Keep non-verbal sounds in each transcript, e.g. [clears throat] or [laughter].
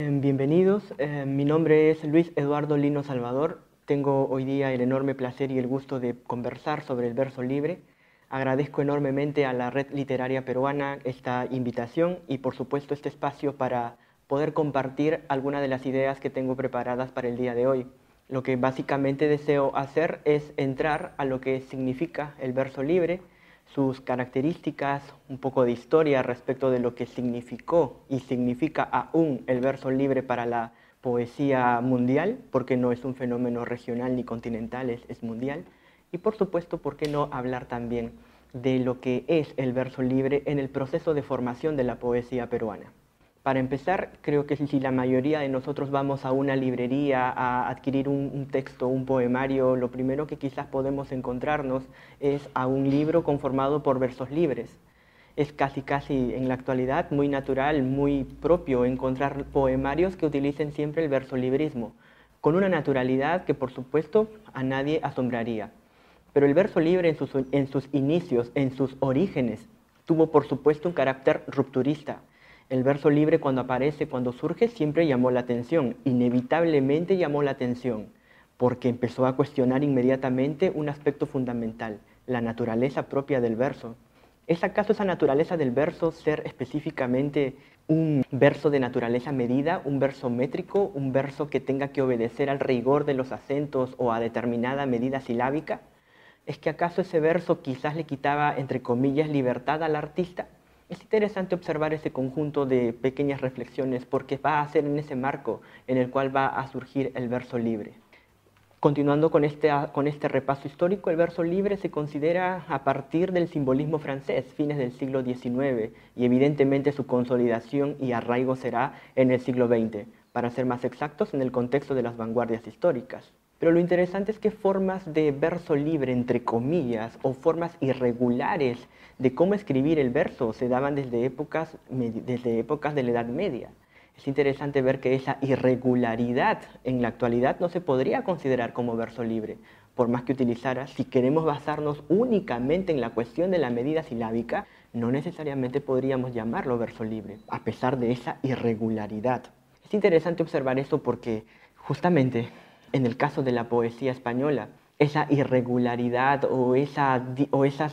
Em, bienvenidos, em, mi nombre es Luis Eduardo Lino Salvador. Tengo hoy día el enorme placer y el gusto de conversar sobre el verso libre. Agradezco enormemente a la Red Literaria Peruana esta invitación y por supuesto este espacio para poder compartir algunas de las ideas que tengo preparadas para el día de hoy. Lo que básicamente deseo hacer es entrar a lo que significa el verso libre, sus características, un poco de historia respecto de lo que significó y significa aún el verso libre para la poesía mundial, porque no es un fenómeno regional ni continental, es, mundial. Y por supuesto, ¿por qué no hablar también de lo que es el verso libre en el proceso de formación de la poesía peruana? Para empezar, creo que si la mayoría de nosotros vamos a una librería a adquirir un, texto, un poemario, lo primero que quizás podemos encontrarnos es a un libro conformado por versos libres. Es casi casi en la actualidad muy natural, muy propio encontrar poemarios que utilicen siempre el verso librismo, con una naturalidad que por supuesto a nadie asombraría. Pero el verso libre en sus, inicios, en sus orígenes, tuvo por supuesto un carácter rupturista el verso libre cuando aparece, cuando surge, siempre llamó la atención, inevitablemente llamó la atención, porque empezó a cuestionar inmediatamente un aspecto fundamental, la naturaleza propia del verso. ¿Es acaso esa naturaleza del verso ser específicamente un verso de naturaleza medida, un verso métrico, un verso que tenga que obedecer al rigor de los acentos o a determinada medida silábica? ¿Es que acaso ese verso quizás le quitaba, entre comillas, libertad al artista? Es interesante observar ese conjunto de pequeñas reflexiones porque va a ser en ese marco en el cual va a surgir el verso libre. Continuando con este, este repaso histórico, el verso libre se considera a partir del simbolismo francés, fines del siglo XIX, y evidentemente su consolidación y arraigo será en el siglo XX, para ser más exactos, en el contexto de las vanguardias históricas. Pero lo interesante es que formas de verso libre, entre comillas, o formas irregulares de cómo escribir el verso se daban desde épocas, desde épocas de la Edad Media. Es interesante ver que esa irregularidad en la actualidad no se podría considerar como verso libre, por más que utilizara, si queremos basarnos únicamente en la cuestión de la medida silábica, no necesariamente podríamos llamarlo verso libre, a pesar de esa irregularidad. Es interesante observar esto porque justamente en el caso de la poesía española, esa irregularidad o, esa, o, esas,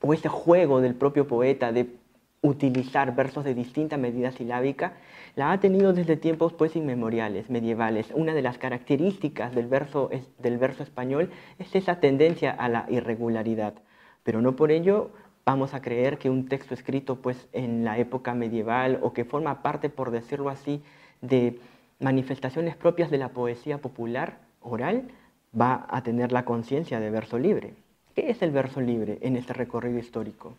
o ese juego del propio poeta de utilizar versos de distinta medida silábica, la ha tenido desde tiempos pues inmemoriales, medievales. Una de las características del verso, del verso español es esa tendencia a la irregularidad, pero no por ello vamos a creer que un texto escrito pues en la época medieval o que forma parte, por decirlo así, de manifestaciones propias de la poesía popular oral, va a tener la conciencia de verso libre. ¿Qué es el verso libre en este recorrido histórico?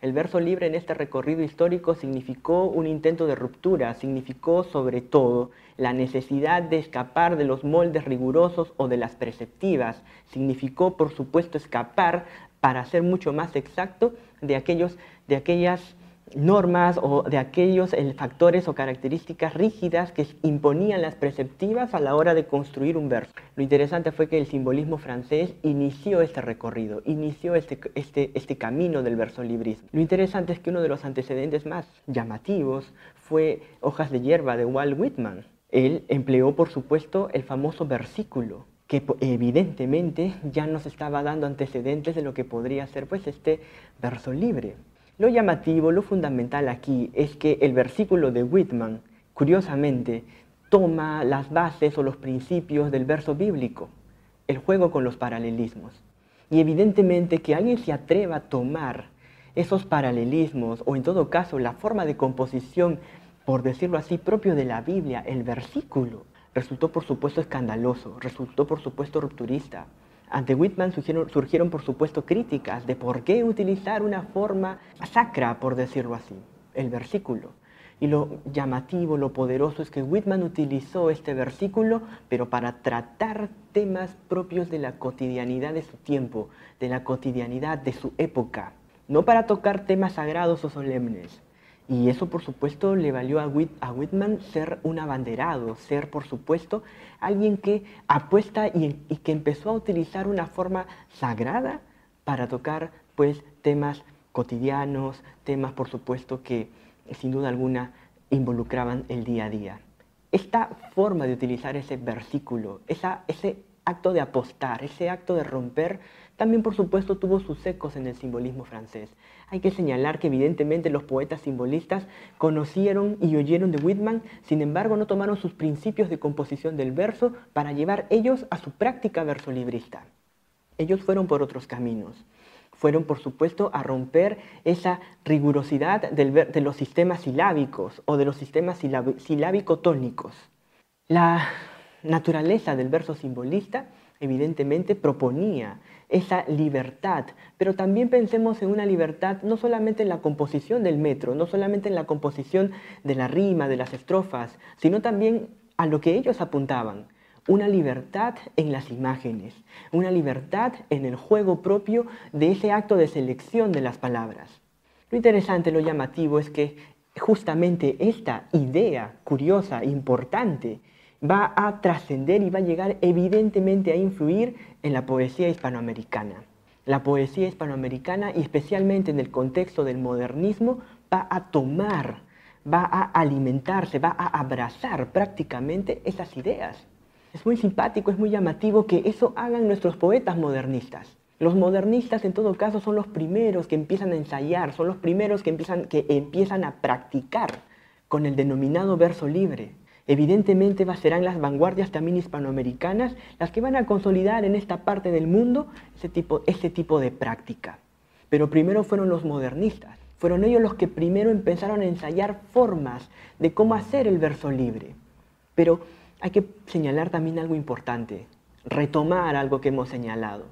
El verso libre en este recorrido histórico significó un intento de ruptura, significó sobre todo la necesidad de escapar de los moldes rigurosos o de las preceptivas, significó por supuesto escapar para ser mucho más exacto de, aquellos, de aquellas normas o de aquellos factores o características rígidas que imponían las preceptivas a la hora de construir un verso. Lo interesante fue que el simbolismo francés inició este recorrido, inició este, este, este camino del verso librismo. Lo interesante es que uno de los antecedentes más llamativos fue Hojas de hierba de Walt Whitman. Él empleó, por supuesto, el famoso versículo que evidentemente ya nos estaba dando antecedentes de lo que podría ser pues este verso libre. Lo llamativo, lo fundamental aquí es que el versículo de Whitman, curiosamente, toma las bases o los principios del verso bíblico, el juego con los paralelismos. Y evidentemente que alguien se atreva a tomar esos paralelismos, o en todo caso la forma de composición, por decirlo así, propio de la Biblia, el versículo, resultó por supuesto escandaloso, resultó por supuesto rupturista. Ante Whitman surgieron, por supuesto, críticas de por qué utilizar una forma sacra, por decirlo así, el versículo. Y lo llamativo, lo poderoso es que Whitman utilizó este versículo, pero para tratar temas propios de la cotidianidad de su tiempo, de la cotidianidad de su época, no para tocar temas sagrados o solemnes. Y eso, por supuesto, le valió a, Whitman ser un abanderado, ser, por supuesto, alguien que apuesta y, que empezó a utilizar una forma sagrada para tocar, pues, temas cotidianos, temas, por supuesto, que sin duda alguna involucraban el día a día. esta forma de utilizar ese versículo, ese acto de apostar, ese acto de romper, también por supuesto tuvo sus ecos en el simbolismo francés. Hay que señalar que evidentemente los poetas simbolistas conocieron y oyeron de Whitman, sin embargo no tomaron sus principios de composición del verso para llevar ellos a su práctica versolibrista. Ellos fueron por otros caminos. Fueron, por supuesto, a romper esa rigurosidad de los sistemas silábicos o de los sistemas silábico-tónicos. La naturaleza del verso simbolista evidentemente proponía esa libertad, pero también pensemos en una libertad no solamente en la composición del metro, no solamente en la composición de la rima, de las estrofas, sino también a lo que ellos apuntaban, una libertad en las imágenes, una libertad en el juego propio de ese acto de selección de las palabras. Lo interesante, lo llamativo es que justamente esta idea curiosa, importante, va a trascender y va a llegar evidentemente a influir en la poesía hispanoamericana. La poesía hispanoamericana y especialmente en el contexto del modernismo va a tomar, va a alimentarse, va a abrazar prácticamente esas ideas. Es muy simpático, es muy llamativo que eso hagan nuestros poetas modernistas. Los modernistas en todo caso son los primeros que empiezan a ensayar, son los primeros que empiezan, que empiezan a practicar con el denominado verso libre. Evidentemente serán las vanguardias también hispanoamericanas las que van a consolidar en esta parte del mundo ese tipo, ese tipo de práctica. Pero primero fueron los modernistas, fueron ellos los que primero empezaron a ensayar formas de cómo hacer el verso libre. Pero hay que señalar también algo importante, retomar algo que hemos señalado.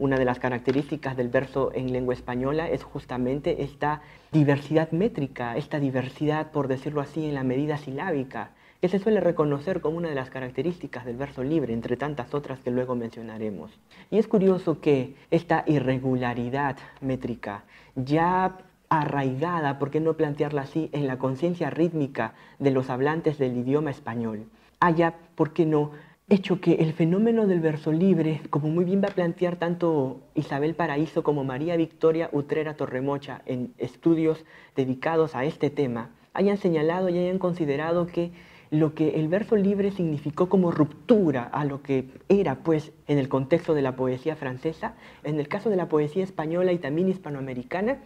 Una de las características del verso en lengua española es justamente esta diversidad métrica, esta diversidad, por decirlo así, en la medida silábica, que se suele reconocer como una de las características del verso libre, entre tantas otras que luego mencionaremos. Y es curioso que esta irregularidad métrica, ya arraigada, por qué no plantearla así, en la conciencia rítmica de los hablantes del idioma español, haya, ¿por qué no?, hecho que el fenómeno del verso libre, como muy bien va a plantear tanto Isabel Paraíso como María Victoria Utrera Torremocha en estudios dedicados a este tema, hayan señalado y hayan considerado que lo que el verso libre significó como ruptura a lo que era pues en el contexto de la poesía francesa, en el caso de la poesía española y también hispanoamericana,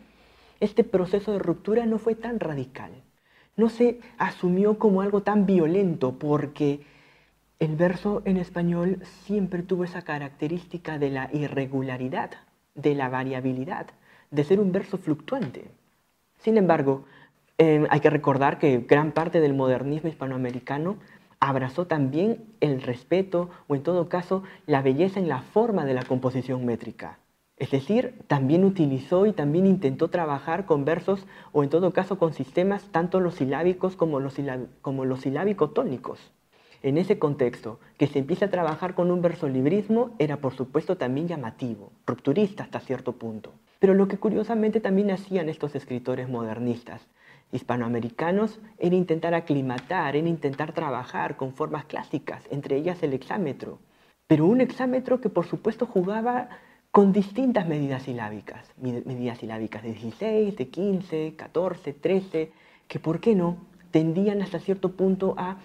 este proceso de ruptura no fue tan radical no se asumió como algo tan violento porque el verso en español siempre tuvo esa característica de la irregularidad, de la variabilidad, de ser un verso fluctuante. Sin embargo, hay que recordar que gran parte del modernismo hispanoamericano abrazó también el respeto o en todo caso la belleza en la forma de la composición métrica. Es decir, también utilizó y también intentó trabajar con versos o en todo caso con sistemas tanto los silábicos como los, como los silábico-tónicos. En ese contexto, que se empieza a trabajar con un versolibrismo era por supuesto también llamativo, rupturista hasta cierto punto. Pero lo que curiosamente también hacían estos escritores modernistas, hispanoamericanos, era intentar aclimatar, era intentar trabajar con formas clásicas, entre ellas el hexámetro. Pero un hexámetro que por supuesto jugaba con distintas medidas silábicas, medidas silábicas de 16, de 15, 14, 13, que por qué no tendían hasta cierto punto a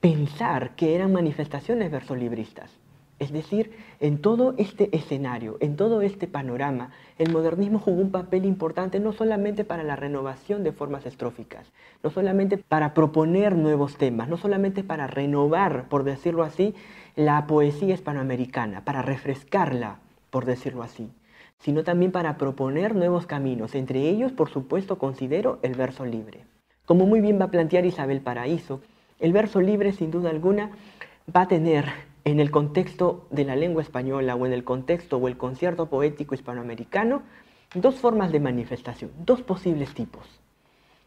pensar que eran manifestaciones versolibristas. Es decir, en todo este escenario, en todo este panorama, el modernismo jugó un papel importante no solamente para la renovación de formas estróficas, no solamente para proponer nuevos temas, no solamente para renovar, por decirlo así, la poesía hispanoamericana, para refrescarla, por decirlo así, sino también para proponer nuevos caminos. Entre ellos, por supuesto, considero el verso libre. Como muy bien va a plantear Isabel Paraíso, el verso libre, sin duda alguna, va a tener en el contexto de la lengua española o en el contexto o el concierto poético hispanoamericano, dos formas de manifestación, dos posibles tipos.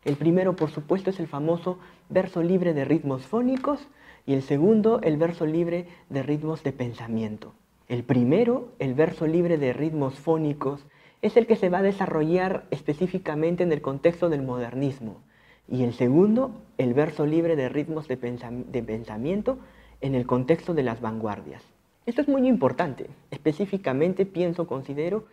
El primero, por supuesto, es el famoso verso libre de ritmos fónicos y el segundo, el verso libre de ritmos de pensamiento. El primero, el verso libre de ritmos fónicos, es el que se va a desarrollar específicamente en el contexto del modernismo. Y el segundo, el verso libre de ritmos de, pensamiento en el contexto de las vanguardias. Esto es muy importante. Específicamente pienso, considero,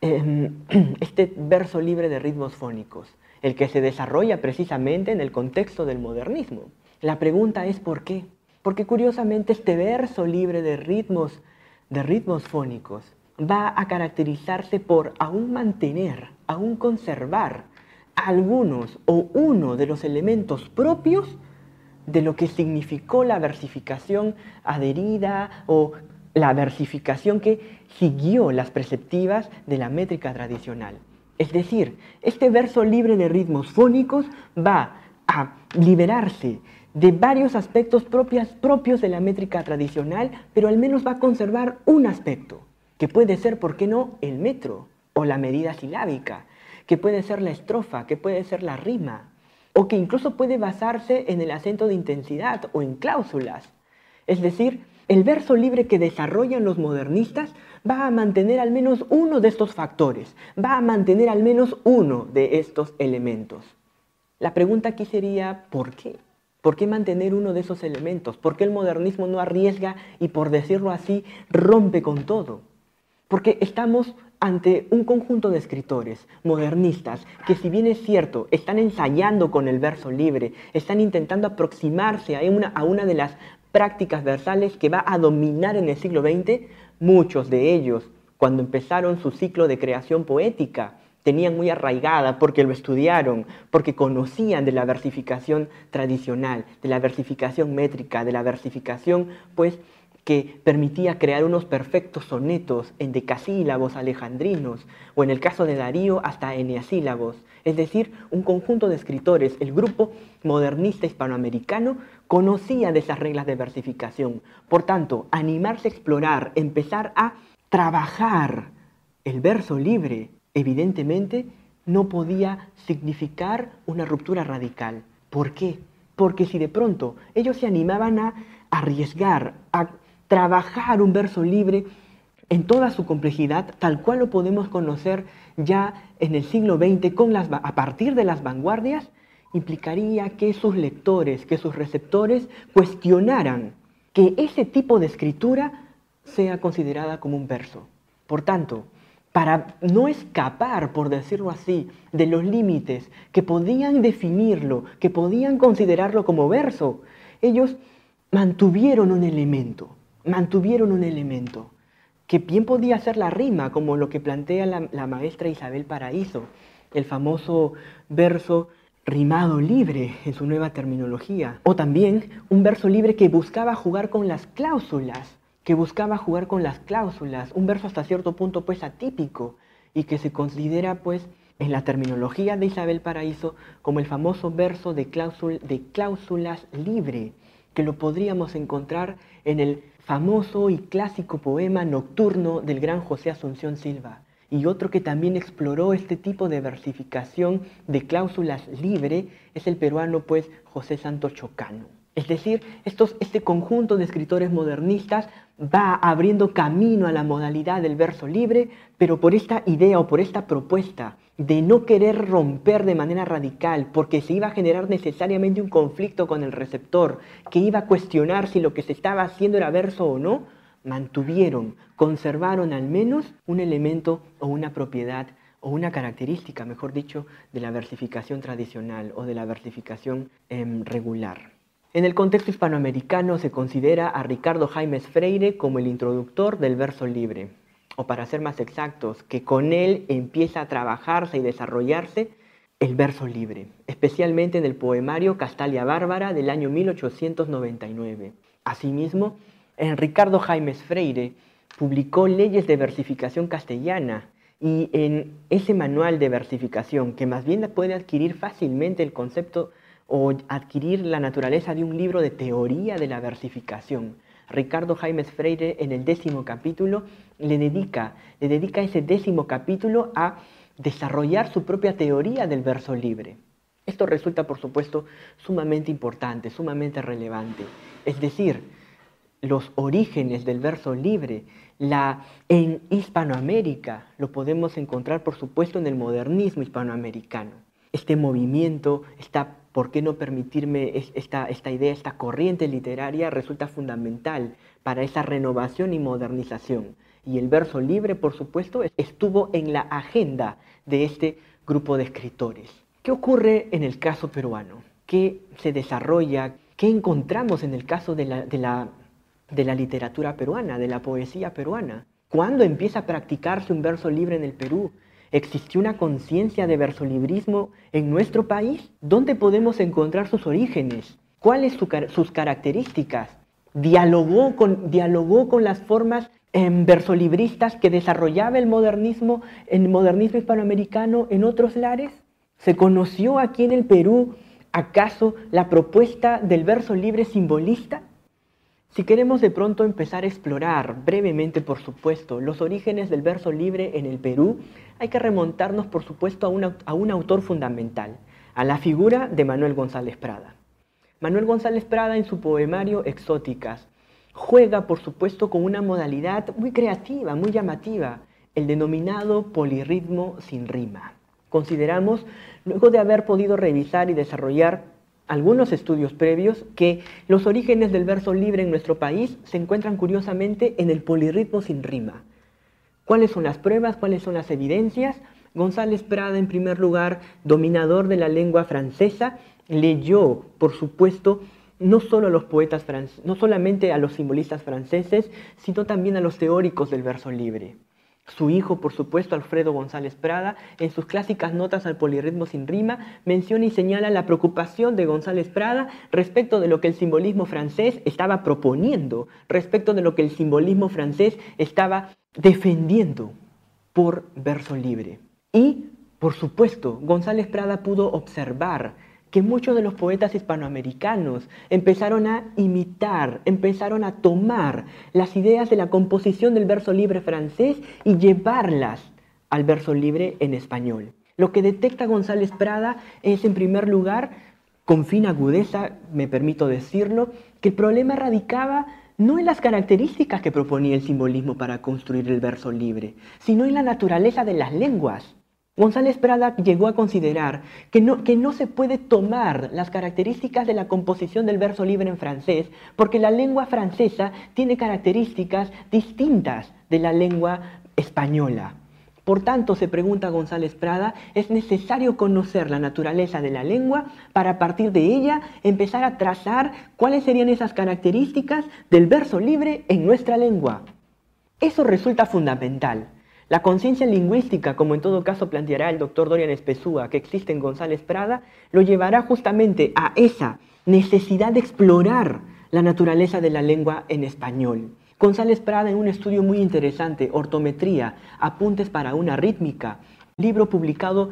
em, [clears throat] este verso libre de ritmos fónicos, el que se desarrolla precisamente en el contexto del modernismo. La pregunta es ¿por qué? Porque curiosamente este verso libre de ritmos, de ritmos fónicos, va a caracterizarse por aún mantener, aún conservar algunos o uno de los elementos propios de lo que significó la versificación adherida o la versificación que siguió las preceptivas de la métrica tradicional. Es decir, este verso libre de ritmos fónicos va a liberarse de varios aspectos propios de la métrica tradicional, pero al menos va a conservar un aspecto, que puede ser, ¿por qué no?, el metro o la medida silábica, que puede ser la estrofa, que puede ser la rima, o que incluso puede basarse en el acento de intensidad o en cláusulas. Es decir, el verso libre que desarrollan los modernistas va a mantener al menos uno de estos factores, va a mantener al menos uno de estos elementos. La pregunta aquí sería, ¿por qué? ¿Por qué mantener uno de esos elementos? ¿Por qué el modernismo no arriesga y, por decirlo así, rompe con todo? Porque estamos ante un conjunto de escritores modernistas que si bien es cierto, están ensayando con el verso libre, están intentando aproximarse a una, de las prácticas versales que va a dominar en el siglo XX, muchos de ellos, cuando empezaron su ciclo de creación poética, tenían muy arraigada porque lo estudiaron, porque conocían de la versificación tradicional, de la versificación métrica, de la versificación pues que permitía crear unos perfectos sonetos en decasílabos alejandrinos, o en el caso de Darío hasta eneasílabos, es decir, un conjunto de escritores, el grupo modernista hispanoamericano, conocía de esas reglas de versificación. Por tanto, animarse a explorar, empezar a trabajar el verso libre, evidentemente no podía significar una ruptura radical. ¿Por qué? Porque si de pronto ellos se animaban a arriesgar, a trabajar un verso libre en toda su complejidad, tal cual lo podemos conocer ya en el siglo XX a partir de las vanguardias, implicaría que sus lectores, que sus receptores cuestionaran que ese tipo de escritura sea considerada como un verso. Por tanto, para no escapar, por decirlo así, de los límites que podían definirlo, que podían considerarlo como verso, ellos mantuvieron un elemento, mantuvieron un elemento, que bien podía ser la rima, como lo que plantea la, maestra Isabel Paraíso, el famoso verso rimado libre en su nueva terminología, o también un verso libre que buscaba jugar con las cláusulas, que buscaba jugar con las cláusulas, un verso hasta cierto punto pues atípico y que se considera pues en la terminología de Isabel Paraíso como el famoso verso de, de cláusulas libre, que lo podríamos encontrar en el famoso y clásico poema nocturno del gran José Asunción Silva, y otro que también exploró este tipo de versificación de cláusulas libre es el peruano pues José Santos Chocano. Es decir, este conjunto de escritores modernistas va abriendo camino a la modalidad del verso libre, pero por esta idea o por esta propuesta de no querer romper de manera radical, porque se iba a generar necesariamente un conflicto con el receptor, que iba a cuestionar si lo que se estaba haciendo era verso o no, mantuvieron, conservaron al menos un elemento o una propiedad o una característica, mejor dicho, de la versificación tradicional o de la versificación em, regular. En el contexto hispanoamericano se considera a Ricardo Jaimes Freire como el introductor del verso libre, o para ser más exactos, que con él empieza a trabajarse y desarrollarse el verso libre, especialmente en el poemario Castalia Bárbara del año 1899. Asimismo, en Ricardo Jaimes Freire publicó Leyes de Versificación Castellana y en ese manual de versificación, que más bien puede adquirir fácilmente el concepto o adquirir la naturaleza de un libro de teoría de la versificación. Ricardo Jaimes Freire en el décimo capítulo le dedica, le dedica ese décimo capítulo a desarrollar su propia teoría del verso libre. Esto resulta, por supuesto, sumamente importante, sumamente relevante. Es decir, los orígenes del verso libre, la, en Hispanoamérica, lo podemos encontrar, por supuesto, en el modernismo hispanoamericano. Este movimiento, esta ¿por qué no permitirme esta, esta idea, esta corriente literaria resulta fundamental para esa renovación y modernización? Y el verso libre, por supuesto, estuvo en la agenda de este grupo de escritores. ¿Qué ocurre en el caso peruano? ¿Qué se desarrolla? ¿Qué encontramos en el caso de la, de la, de la literatura peruana, de la poesía peruana? ¿Cuándo empieza a practicarse un verso libre en el Perú? ¿Existió una conciencia de versolibrismo en nuestro país? ¿Dónde podemos encontrar sus orígenes? ¿Cuáles son sus características? ¿Dialogó con, las formas em, versolibristas que desarrollaba el modernismo, el modernismo hispanoamericano en otros lares? ¿Se conoció aquí en el Perú acaso la propuesta del verso libre simbolista? Si queremos de pronto empezar a explorar, brevemente por supuesto, los orígenes del verso libre en el Perú, hay que remontarnos por supuesto a, un autor fundamental, a la figura de Manuel González Prada. Manuel González Prada en su poemario Exóticas juega por supuesto con una modalidad muy creativa, muy llamativa, el denominado polirritmo sin rima. Consideramos, luego de haber podido revisar y desarrollar algunos estudios previos que los orígenes del verso libre en nuestro país se encuentran curiosamente en el polirritmo sin rima. ¿Cuáles son las pruebas? ¿Cuáles son las evidencias? González Prada, en primer lugar, dominador de la lengua francesa, leyó, por supuesto, no solo a los poetas no solamente a los simbolistas franceses, sino también a los teóricos del verso libre. Su hijo, por supuesto, Alfredo González Prada, en sus clásicas notas al polirritmo sin rima, menciona y señala la preocupación de González Prada respecto de lo que el simbolismo francés estaba proponiendo, respecto de lo que el simbolismo francés estaba defendiendo por verso libre. Y, por supuesto, González Prada pudo observar que muchos de los poetas hispanoamericanos empezaron a imitar, empezaron a tomar las ideas de la composición del verso libre francés y llevarlas al verso libre en español. Lo que detecta González Prada es, en primer lugar, con fina agudeza, me permito decirlo, que el problema radicaba no en las características que proponía el simbolismo para construir el verso libre, sino en la naturaleza de las lenguas. González Prada llegó a considerar que no, se puede tomar las características de la composición del verso libre en francés, porque la lengua francesa tiene características distintas de la lengua española. Por tanto, se pregunta González Prada, es necesario conocer la naturaleza de la lengua para a partir de ella empezar a trazar cuáles serían esas características del verso libre en nuestra lengua. Eso resulta fundamental. La conciencia lingüística, como en todo caso planteará el doctor Dorian Espesúa, que existe en González Prada, lo llevará justamente a esa necesidad de explorar la naturaleza de la lengua en español. González Prada en un estudio muy interesante, Ortometría, Apuntes para una rítmica, libro publicado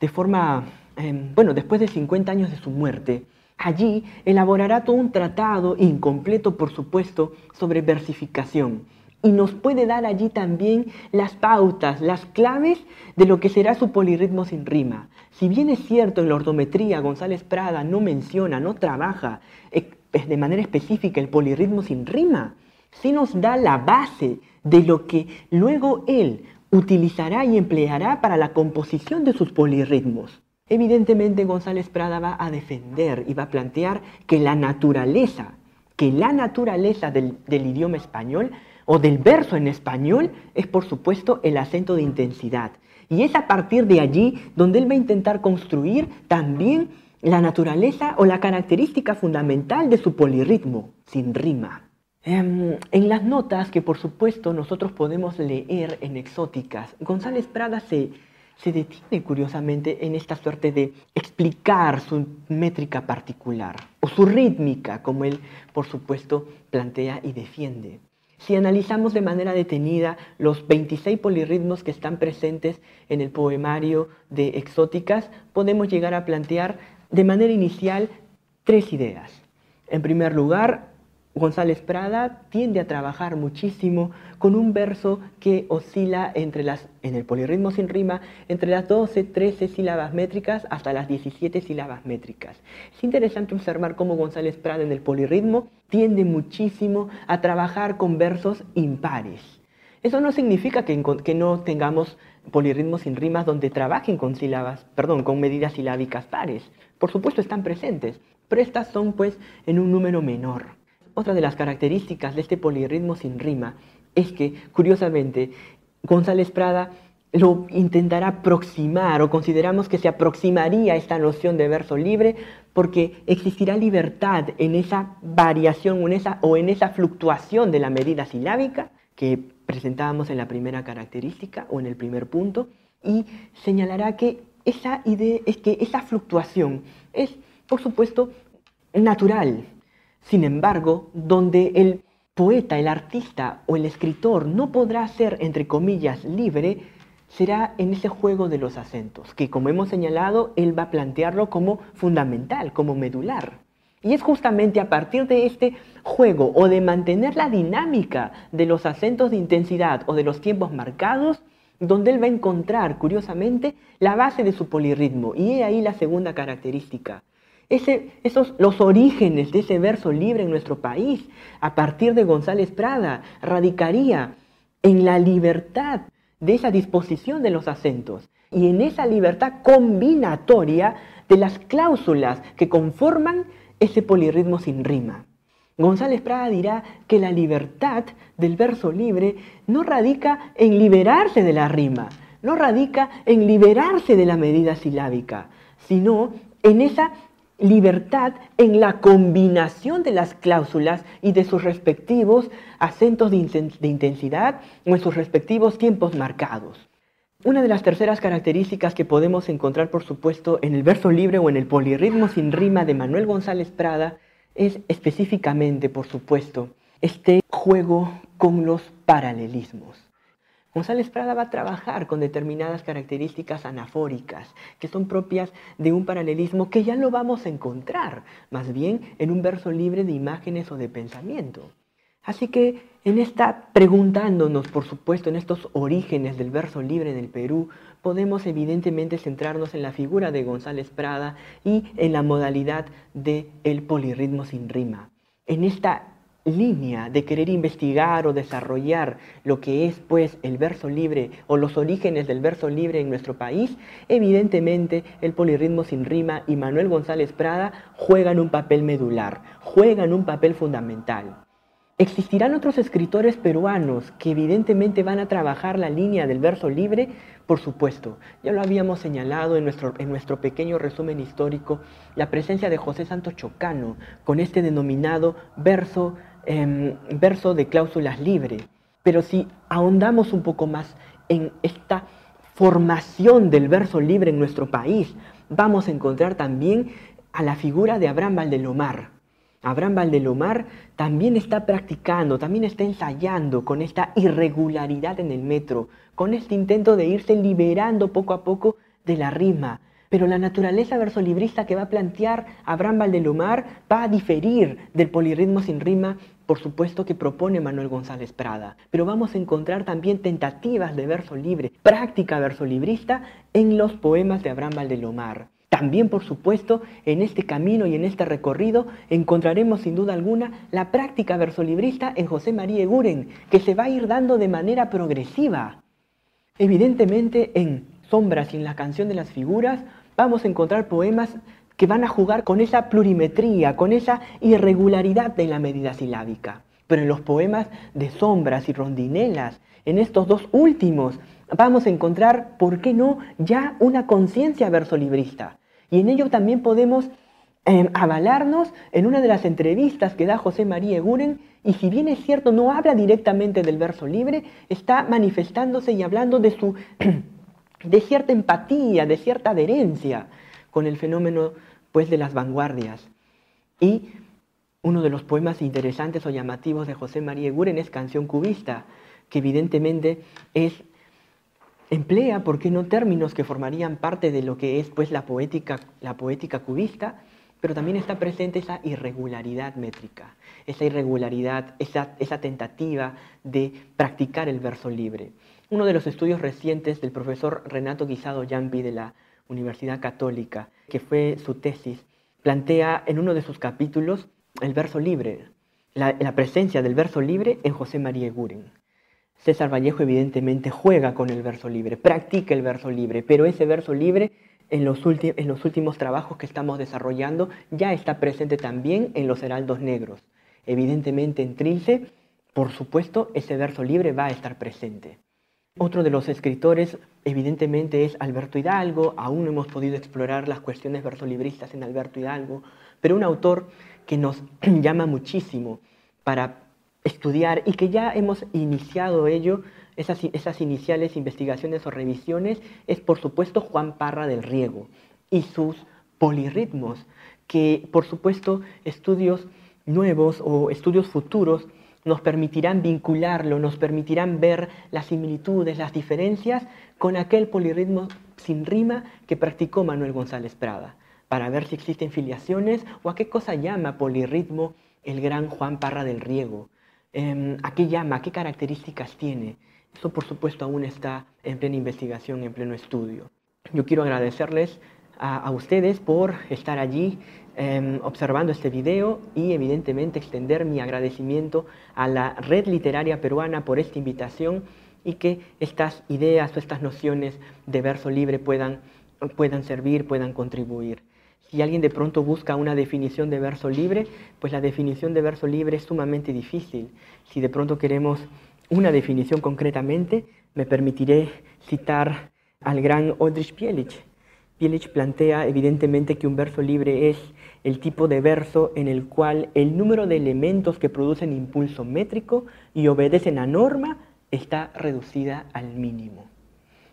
de forma, em, bueno, después de 50 años de su muerte. Allí elaborará todo un tratado, incompleto por supuesto, sobre versificación y nos puede dar allí también las pautas, las claves de lo que será su polirritmo sin rima. Si bien es cierto en la ortometría González Prada no menciona, no trabaja eh, de manera específica el polirritmo sin rima, sí nos da la base de lo que luego él utilizará y empleará para la composición de sus polirritmos. Evidentemente González Prada va a defender y va a plantear que la naturaleza, que la naturaleza del idioma español o del verso en español es por supuesto el acento de intensidad. Y es a partir de allí donde él va a intentar construir también la naturaleza o la característica fundamental de su polirritmo, sin rima. Em, en las notas que por supuesto nosotros podemos leer en Exóticas, González Prada se, se detiene curiosamente en esta suerte de explicar su métrica particular o su rítmica, como él por supuesto plantea y defiende. Si analizamos de manera detenida los 26 polirritmos que están presentes en el poemario de Exóticas, podemos llegar a plantear de manera inicial tres ideas. En primer lugar, González Prada tiende a trabajar muchísimo con un verso que oscila entre las, en el polirritmo sin rima entre las 12, 13 sílabas métricas hasta las 17 sílabas métricas. Es interesante observar cómo González Prada en el polirritmo tiende muchísimo a trabajar con versos impares. Eso no significa que, no tengamos polirritmos sin rimas donde trabajen con sílabas, perdón, con medidas silábicas pares. Por supuesto están presentes, pero estas son pues en un número menor. Otra de las características de este polirritmo sin rima es que, curiosamente, González Prada lo intentará aproximar o consideramos que se aproximaría esta noción de verso libre porque existirá libertad en esa variación o en esa, o en esa fluctuación de la medida silábica que presentábamos en la primera característica o en el primer punto y señalará que esa idea es que esa fluctuación es, por supuesto, natural. Sin embargo, donde el poeta, el artista o el escritor no podrá ser, entre comillas, libre, será en ese juego de los acentos, que como hemos señalado, él va a plantearlo como fundamental, como medular. Y es justamente a partir de este juego o de mantener la dinámica de los acentos de intensidad o de los tiempos marcados, donde él va a encontrar, curiosamente, la base de su polirritmo. Y he ahí la segunda característica. Esos, los orígenes de ese verso libre en nuestro país, a partir de González Prada, radicaría en la libertad de esa disposición de los acentos y en esa libertad combinatoria de las cláusulas que conforman ese polirritmo sin rima. González Prada dirá que la libertad del verso libre no radica en liberarse de la rima, no radica en liberarse de la medida silábica, sino en esa libertad en la combinación de las cláusulas y de sus respectivos acentos de, intensidad o en sus respectivos tiempos marcados. Una de las terceras características que podemos encontrar, por supuesto, en el verso libre o en el polirritmo sin rima de Manuel González Prada es específicamente, por supuesto, este juego con los paralelismos. González Prada va a trabajar con determinadas características anafóricas que son propias de un paralelismo que ya lo vamos a encontrar, más bien en un verso libre de imágenes o de pensamiento. Así que en esta, preguntándonos, por supuesto, en estos orígenes del verso libre en el Perú, podemos evidentemente centrarnos en la figura de González Prada y en la modalidad del el polirritmo sin rima. En esta línea de querer investigar o desarrollar lo que es pues el verso libre o los orígenes del verso libre en nuestro país, evidentemente el polirritmo sin rima y Manuel González Prada juegan un papel medular, juegan un papel fundamental. ¿Existirán otros escritores peruanos que evidentemente van a trabajar la línea del verso libre? Por supuesto, ya lo habíamos señalado en nuestro, en nuestro pequeño resumen histórico, la presencia de José Santos Chocano con este denominado verso Em, verso de cláusulas libre. Pero si ahondamos un poco más en esta formación del verso libre en nuestro país, vamos a encontrar también a la figura de Abraham Valdelomar. Abraham Valdelomar también está practicando, también está ensayando con esta irregularidad en el metro, con este intento de irse liberando poco a poco de la rima, pero la naturaleza versolibrista que va a plantear Abraham Valdelomar va a diferir del polirritmo sin rima, por supuesto que propone Manuel González Prada. Pero vamos a encontrar también tentativas de verso libre, práctica versolibrista en los poemas de Abraham Valdelomar. También, por supuesto, en este camino y en este recorrido encontraremos sin duda alguna la práctica versolibrista en José María Eguren, que se va a ir dando de manera progresiva. Evidentemente en Sombras y en la canción de las figuras vamos a encontrar poemas que van a jugar con esa plurimetría, con esa irregularidad de la medida silábica. Pero en los poemas de sombras y rondinelas, en estos dos últimos, vamos a encontrar, ¿por qué no?, ya una conciencia versolibrista. Y en ello también podemos em, avalarnos en una de las entrevistas que da José María Eguren, y si bien es cierto, no habla directamente del verso libre, está manifestándose y hablando de su [clears throat] de cierta empatía, de cierta adherencia con el fenómeno pues, de las vanguardias. Y uno de los poemas interesantes o llamativos de José María Eguren es Canción Cubista, que evidentemente emplea, ¿por no?, términos que formarían parte de lo que es pues, la, poética, la poética cubista, pero también está presente esa irregularidad métrica, esa irregularidad, esa, esa tentativa de practicar el verso libre. Uno de los estudios recientes del profesor Renato Guisado Yampi de la Universidad Católica, que fue su tesis, plantea en uno de sus capítulos el verso libre, la, presencia del verso libre en José María Eguren. César Vallejo evidentemente juega con el verso libre, practica el verso libre, pero ese verso libre en los, en los últimos trabajos que estamos desarrollando ya está presente también en los heraldos negros. Evidentemente en Trilce, por supuesto, ese verso libre va a estar presente. Otro de los escritores, evidentemente, es Alberto Hidalgo. Aún no hemos podido explorar las cuestiones versolibristas en Alberto Hidalgo, pero un autor que nos [clears throat] llama muchísimo para estudiar y que ya hemos iniciado ello, esas, esas iniciales investigaciones o revisiones, es por supuesto Juan Parra del Riego y sus polirritmos, que por supuesto estudios nuevos o estudios futuros nos permitirán vincularlo, nos permitirán ver las similitudes, las diferencias con aquel polirritmo sin rima que practicó Manuel González Prada, para ver si existen filiaciones o a qué cosa llama polirritmo el gran Juan Parra del Riego, em, a qué llama, qué características tiene. Eso por supuesto aún está en plena investigación, en pleno estudio. Yo quiero agradecerles a, ustedes por estar allí em, observando este video y evidentemente extender mi agradecimiento a la red literaria peruana por esta invitación y que estas ideas o estas nociones de verso libre puedan, puedan servir, puedan contribuir. Si alguien de pronto busca una definición de verso libre, pues la definición de verso libre es sumamente difícil. Si de pronto queremos una definición concretamente, me permitiré citar al gran Oldrich Pielich, Pielich plantea evidentemente que un verso libre es el tipo de verso en el cual el número de elementos que producen impulso métrico y obedecen a norma está reducida al mínimo.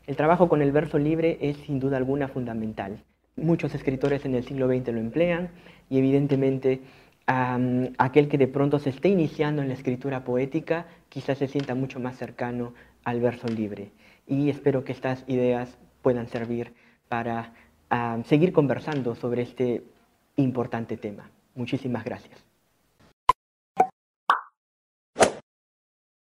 El trabajo con el verso libre es sin duda alguna fundamental. Muchos escritores en el siglo XX lo emplean y evidentemente aquel que de pronto se esté iniciando en la escritura poética quizás se sienta mucho más cercano al verso libre. Y espero que estas ideas puedan servir para seguir conversando sobre este importante tema. Muchísimas gracias.